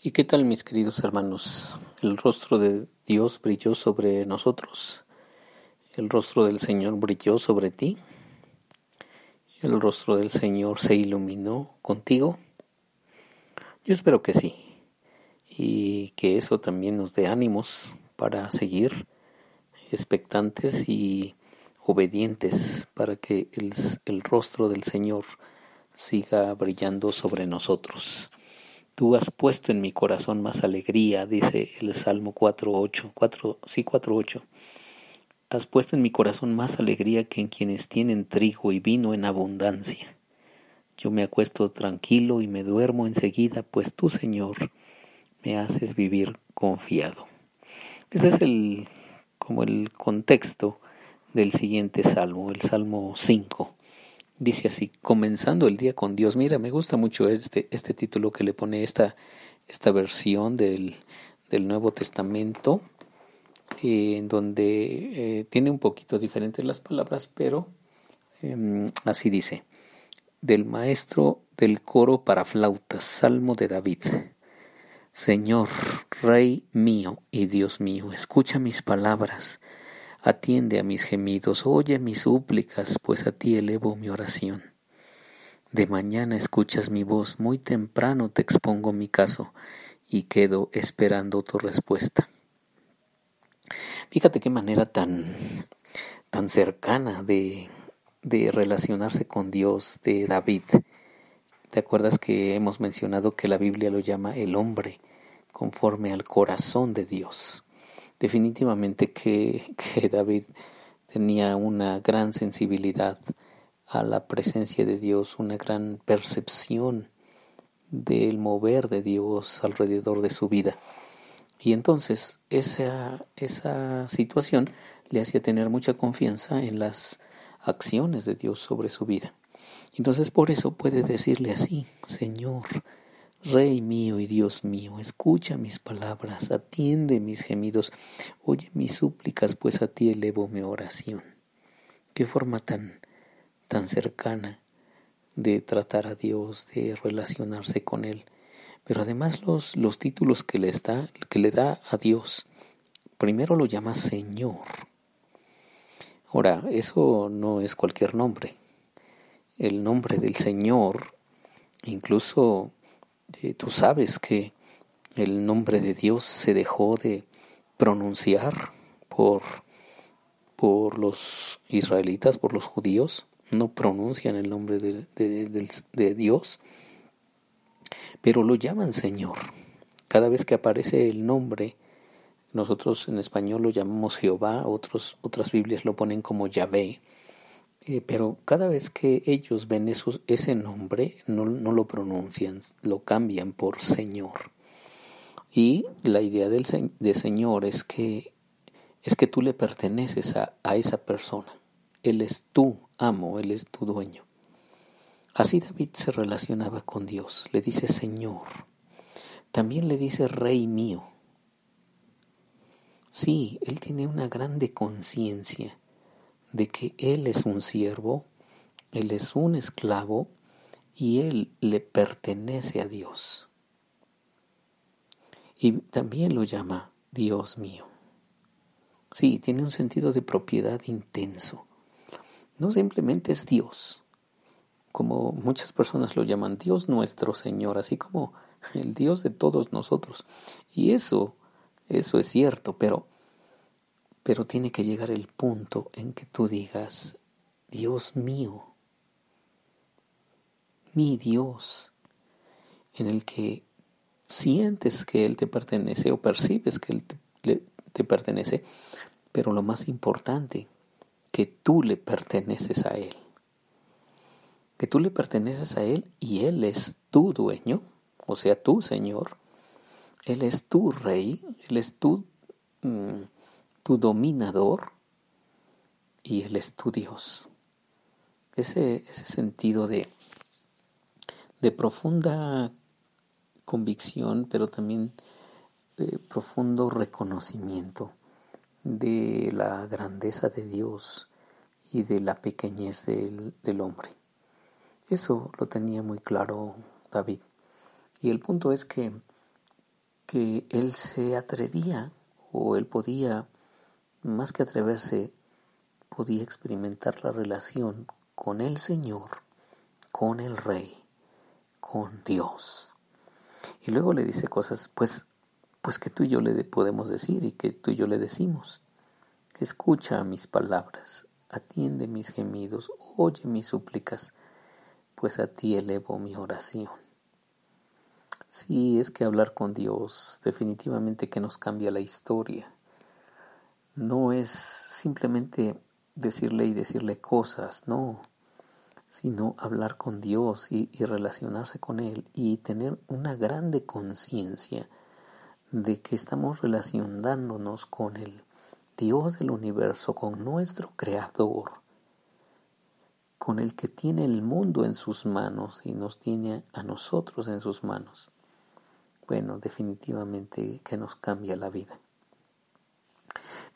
¿Y qué tal mis queridos hermanos? El rostro de Dios brilló sobre nosotros. El rostro del Señor brilló sobre ti. El rostro del Señor se iluminó contigo. Yo espero que sí. Y que eso también nos dé ánimos para seguir expectantes y obedientes para que el, el rostro del Señor siga brillando sobre nosotros. Tú has puesto en mi corazón más alegría, dice el Salmo 4.8, 4, sí 4.8. Has puesto en mi corazón más alegría que en quienes tienen trigo y vino en abundancia. Yo me acuesto tranquilo y me duermo enseguida, pues tú, Señor, me haces vivir confiado. Este es el como el contexto del siguiente salmo, el Salmo 5. Dice así, comenzando el día con Dios. Mira, me gusta mucho este, este título que le pone esta, esta versión del, del Nuevo Testamento, eh, en donde eh, tiene un poquito diferentes las palabras, pero em, así dice, del maestro del coro para flautas, Salmo de David. Señor, Rey mío y Dios mío, escucha mis palabras Atiende a mis gemidos, oye mis súplicas, pues a ti elevo mi oración. De mañana escuchas mi voz, muy temprano te expongo mi caso y quedo esperando tu respuesta. Fíjate qué manera tan, tan cercana de, de relacionarse con Dios de David. ¿Te acuerdas que hemos mencionado que la Biblia lo llama el hombre conforme al corazón de Dios? Definitivamente que, David tenía una gran sensibilidad a la presencia de Dios, una gran percepción del mover de Dios alrededor de su vida. Y entonces esa, esa situación le hacía tener mucha confianza en las acciones de Dios sobre su vida. Entonces por eso puede decirle así, Señor, Rey mío y Dios mío, escucha mis palabras, atiende mis gemidos, oye mis súplicas, pues a ti elevo mi oración. Qué forma tan, tan cercana de tratar a Dios, de relacionarse con Él. Pero además los, los títulos que le, da, que le da a Dios, primero lo llama Señor. Ahora, eso no es cualquier nombre. El nombre del Señor, incluso tú sabes que el nombre de Dios se dejó de pronunciar por, por los israelitas, por los judíos, no pronuncian el nombre de, de, Dios, pero lo llaman Señor. Cada vez que aparece el nombre, nosotros en español lo llamamos Jehová, otros, otras Biblias lo ponen como Yahvé, eh, pero cada vez que ellos ven ese nombre, no, no, lo pronuncian, lo cambian por Señor. Y la idea del, de Señor es que, es que tú le perteneces a, a esa persona. Él es tu amo, Él es tu dueño. Así David se relacionaba con Dios, le dice Señor. También le dice Rey mío. Sí, Él tiene una grande conciencia de que Él es un siervo, Él es un esclavo y Él le pertenece a Dios. Y también lo llama Dios mío. Sí, tiene un sentido de propiedad intenso. No simplemente es Dios, como muchas personas lo llaman Dios nuestro Señor, así como el Dios de todos nosotros. Y eso, eso es cierto, pero pero tiene que llegar el punto en que tú digas, Dios mío, mi Dios, en el que sientes que Él te pertenece o percibes que Él te, te pertenece, pero lo más importante, que tú le perteneces a Él. Que tú le perteneces a Él y Él es tu dueño, o sea, tu Señor. Él es tu Rey, Él es tu mm, dominador y Él es tu Dios. Ese, ese sentido de, de profunda convicción, pero también de profundo reconocimiento de la grandeza de Dios y de la pequeñez del, del, hombre. Eso lo tenía muy claro David. Y el punto es que que él se atrevía o él podía, más que atreverse, podía experimentar la relación con el Señor, con el Rey, con Dios. Y luego le dice cosas, pues, pues que tú y yo le podemos decir y que tú y yo le decimos. Escucha mis palabras, atiende mis gemidos, oye mis súplicas, pues a ti elevo mi oración. Sí, es que hablar con Dios definitivamente que nos cambia la historia. No es simplemente decirle y decirle cosas, no, sino hablar con Dios y, relacionarse con Él y tener una grande conciencia de que estamos relacionándonos con el Dios del universo, con nuestro Creador, con el que tiene el mundo en sus manos y nos tiene a nosotros en sus manos bueno, definitivamente que nos cambia la vida.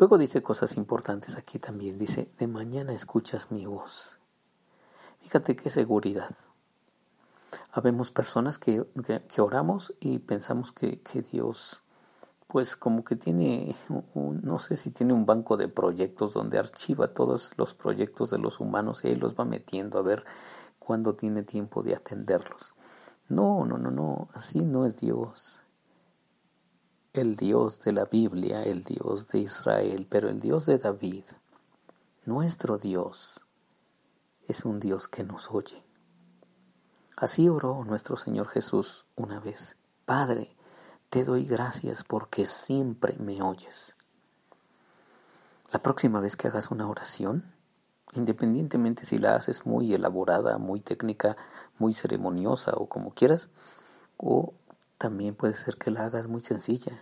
Luego dice cosas importantes aquí también. Dice, de mañana escuchas mi voz. Fíjate qué seguridad. Habemos personas que, que, oramos y pensamos que, que, Dios, pues como que tiene, no sé si tiene un banco de proyectos donde archiva todos los proyectos de los humanos y ahí los va metiendo a ver cuándo tiene tiempo de atenderlos. No, no, no, no, así no es Dios. El Dios de la Biblia, el Dios de Israel, pero el Dios de David, nuestro Dios, es un Dios que nos oye. Así oró nuestro Señor Jesús una vez. Padre, te doy gracias porque siempre me oyes. La próxima vez que hagas una oración, independientemente si la haces muy elaborada, muy técnica, muy ceremoniosa o como quieras, o también puede ser que la hagas muy sencilla.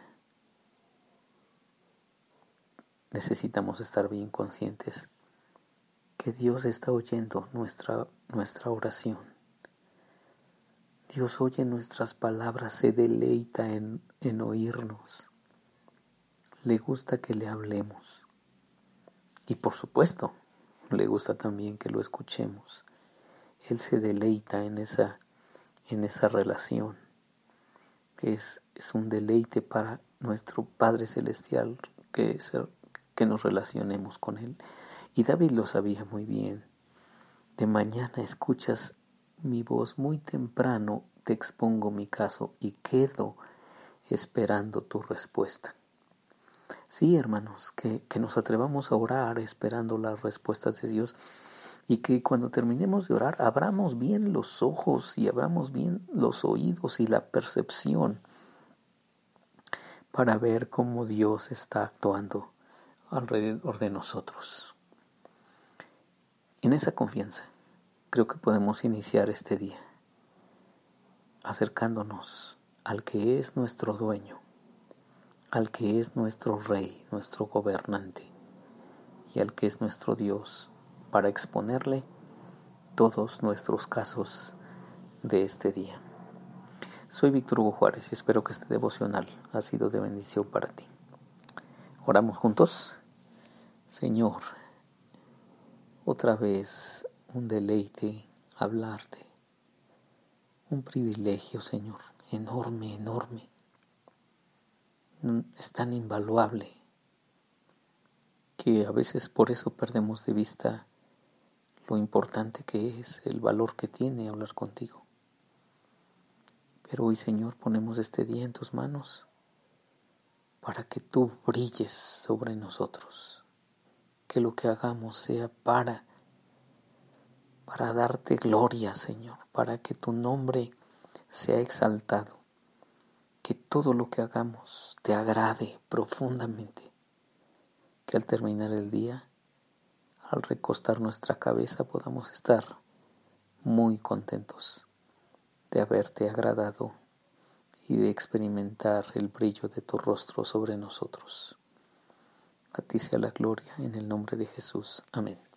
Necesitamos estar bien conscientes que Dios está oyendo nuestra, nuestra oración. Dios oye nuestras palabras, se deleita en, en oírnos. Le gusta que le hablemos. Y por supuesto, le gusta también que lo escuchemos. Él se deleita en esa, en esa relación. Es, es un deleite para nuestro Padre Celestial que, que nos relacionemos con Él. Y David lo sabía muy bien. De mañana escuchas mi voz muy temprano, te expongo mi caso y quedo esperando tu respuesta. Sí, hermanos, que, que nos atrevamos a orar esperando las respuestas de Dios y que cuando terminemos de orar abramos bien los ojos y abramos bien los oídos y la percepción para ver cómo Dios está actuando alrededor de nosotros. En esa confianza creo que podemos iniciar este día acercándonos al que es nuestro dueño al que es nuestro Rey, nuestro gobernante, y al que es nuestro Dios, para exponerle todos nuestros casos de este día. Soy Víctor Hugo Juárez y espero que este devocional ha sido de bendición para ti. Oramos juntos. Señor, otra vez un deleite hablarte. Un privilegio, Señor, enorme, enorme es tan invaluable que a veces por eso perdemos de vista lo importante que es, el valor que tiene hablar contigo. Pero hoy, Señor, ponemos este día en tus manos para que tú brilles sobre nosotros, que lo que hagamos sea para para darte gloria, Señor, para que tu nombre sea exaltado. Que todo lo que hagamos te agrade profundamente, que al terminar el día, al recostar nuestra cabeza, podamos estar muy contentos de haberte agradado y de experimentar el brillo de tu rostro sobre nosotros. A ti sea la gloria en el nombre de Jesús. Amén.